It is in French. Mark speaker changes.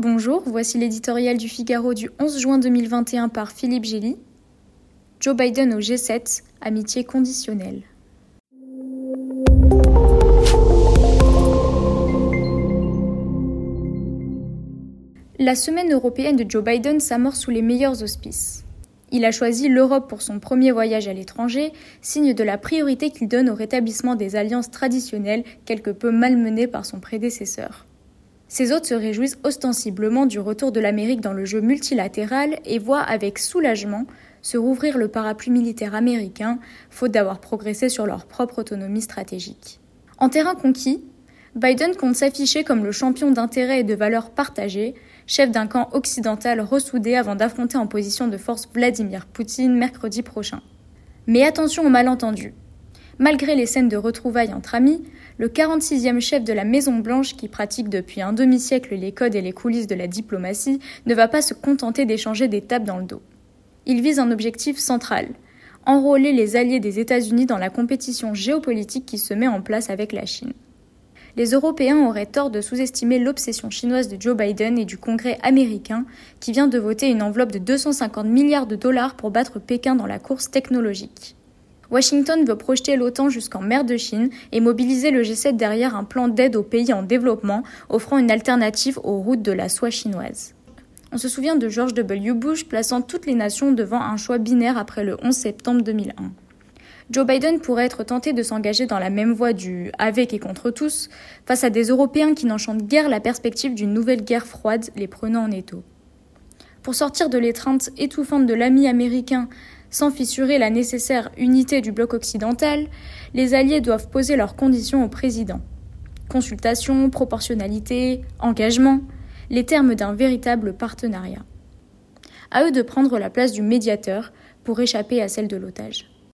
Speaker 1: Bonjour, voici l'éditorial du Figaro du 11 juin 2021 par Philippe Gély. Joe Biden au G7, amitié conditionnelle. La semaine européenne de Joe Biden s'amorce sous les meilleurs auspices. Il a choisi l'Europe pour son premier voyage à l'étranger, signe de la priorité qu'il donne au rétablissement des alliances traditionnelles quelque peu malmenées par son prédécesseur. Ses hôtes se réjouissent ostensiblement du retour de l'Amérique dans le jeu multilatéral et voient avec soulagement se rouvrir le parapluie militaire américain, faute d'avoir progressé sur leur propre autonomie stratégique. En terrain conquis, Biden compte s'afficher comme le champion d'intérêts et de valeurs partagées, chef d'un camp occidental ressoudé avant d'affronter en position de force Vladimir Poutine mercredi prochain. Mais attention aux malentendus. Malgré les scènes de retrouvailles entre amis, le 46e chef de la Maison-Blanche, qui pratique depuis un demi-siècle les codes et les coulisses de la diplomatie, ne va pas se contenter d'échanger des tapes dans le dos. Il vise un objectif central enrôler les alliés des États-Unis dans la compétition géopolitique qui se met en place avec la Chine. Les Européens auraient tort de sous-estimer l'obsession chinoise de Joe Biden et du Congrès américain qui vient de voter une enveloppe de 250 milliards de dollars pour battre Pékin dans la course technologique. Washington veut projeter l'OTAN jusqu'en mer de Chine et mobiliser le G7 derrière un plan d'aide aux pays en développement offrant une alternative aux routes de la soie chinoise. On se souvient de George W. Bush plaçant toutes les nations devant un choix binaire après le 11 septembre 2001. Joe Biden pourrait être tenté de s'engager dans la même voie du avec et contre tous face à des Européens qui n'enchantent guère la perspective d'une nouvelle guerre froide les prenant en étau. Pour sortir de l'étreinte étouffante de l'ami américain sans fissurer la nécessaire unité du bloc occidental, les Alliés doivent poser leurs conditions au président. Consultation, proportionnalité, engagement, les termes d'un véritable partenariat. À eux de prendre la place du médiateur pour échapper à celle de l'otage.